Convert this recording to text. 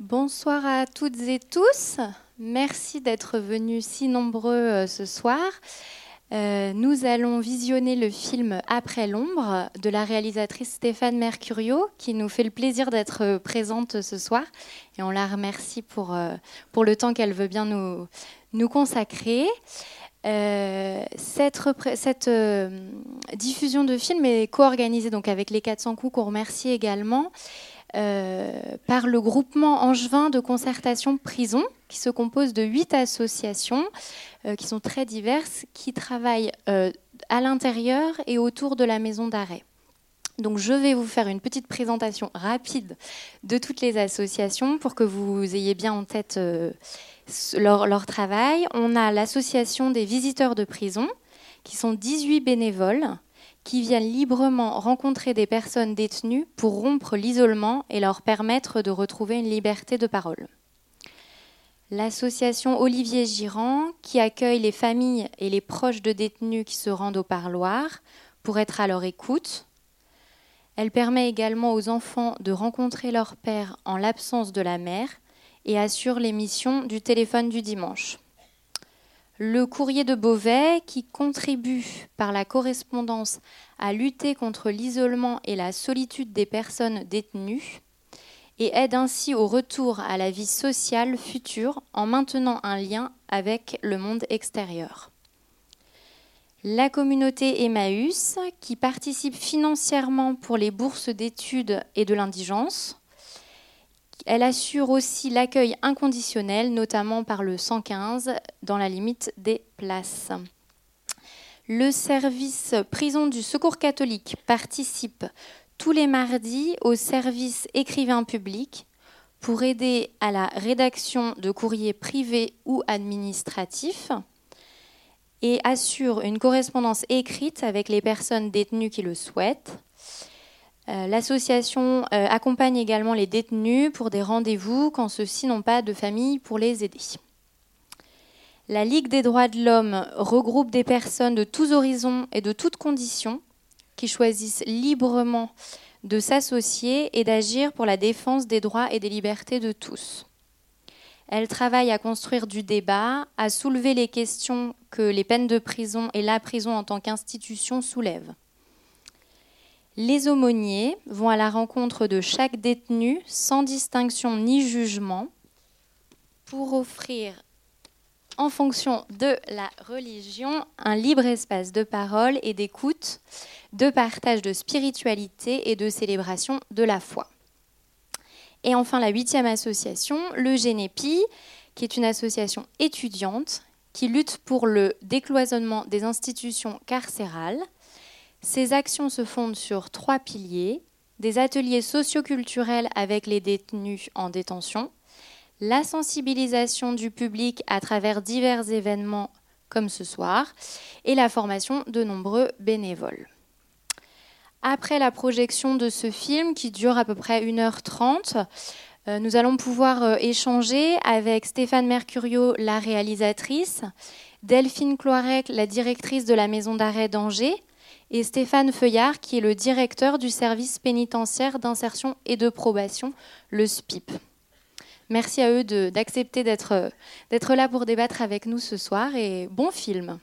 Bonsoir à toutes et tous. Merci d'être venus si nombreux euh, ce soir. Euh, nous allons visionner le film Après l'ombre de la réalisatrice Stéphane Mercurio, qui nous fait le plaisir d'être présente ce soir. Et on la remercie pour, euh, le temps qu'elle veut bien nous, consacrer. Euh, cette, diffusion de film est co-organisée avec les 400 coups qu'on remercie également par le groupement angevin de concertation prison qui se compose de huit associations euh, qui sont très diverses, qui travaillent euh, à l'intérieur et autour de la maison d'arrêt. Donc je vais vous faire une petite présentation rapide de toutes les associations pour que vous ayez bien en tête euh, leur, travail. On a l'association des visiteurs de prison, qui sont 18 bénévoles qui viennent librement rencontrer des personnes détenues pour rompre l'isolement et leur permettre de retrouver une liberté de parole l'association Olivier Girand qui accueille les familles et les proches de détenus qui se rendent au parloir pour être à leur écoute. Elle permet également aux enfants de rencontrer leur père en l'absence de la mère et assure l'émission du téléphone du dimanche. Le courrier de Beauvais, qui contribue par la correspondance à lutter contre l'isolement et la solitude des personnes détenues, et aide ainsi au retour à la vie sociale future en maintenant un lien avec le monde extérieur. La communauté Emmaüs, qui participe financièrement pour les bourses d'études et de l'indigence. Elle assure aussi l'accueil inconditionnel, notamment par le 115, dans la limite des places. Le service prison du Secours catholique participe tous les mardis au service écrivain public pour aider à la rédaction de courriers privés ou administratifs et assure une correspondance écrite avec les personnes détenues qui le souhaitent. Euh, l'association euh, accompagne également les détenus pour des rendez-vous quand ceux-ci n'ont pas de famille pour les aider. La Ligue des droits de l'homme regroupe des personnes de tous horizons et de toutes conditions qui choisissent librement de s'associer et d'agir pour la défense des droits et des libertés de tous. Elle travaille à construire du débat, à soulever les questions que les peines de prison et la prison en tant qu'institution soulèvent. Les aumôniers vont à la rencontre de chaque détenu sans distinction ni jugement pour offrir en fonction de la religion, un libre espace de parole et d'écoute, de partage de spiritualité et de célébration de la foi. Et enfin, la huitième association, le GENEPI, qui est une association étudiante qui lutte pour le décloisonnement des institutions carcérales. Ces actions se fondent sur trois piliers. Des ateliers socioculturels avec les détenus en détention, la sensibilisation du public à travers divers événements comme ce soir. Et la formation de nombreux bénévoles. Après la projection de ce film qui dure à peu près 1h30, euh, nous allons pouvoir euh, échanger avec Stéphane Mercurio, la réalisatrice, Delphine Cloirec, la directrice de la maison d'arrêt d'Angers, et Stéphane Feuillard, qui est le directeur du service pénitentiaire d'insertion et de probation, le SPIP. Merci à eux d'accepter d'être là pour débattre avec nous ce soir et bon film.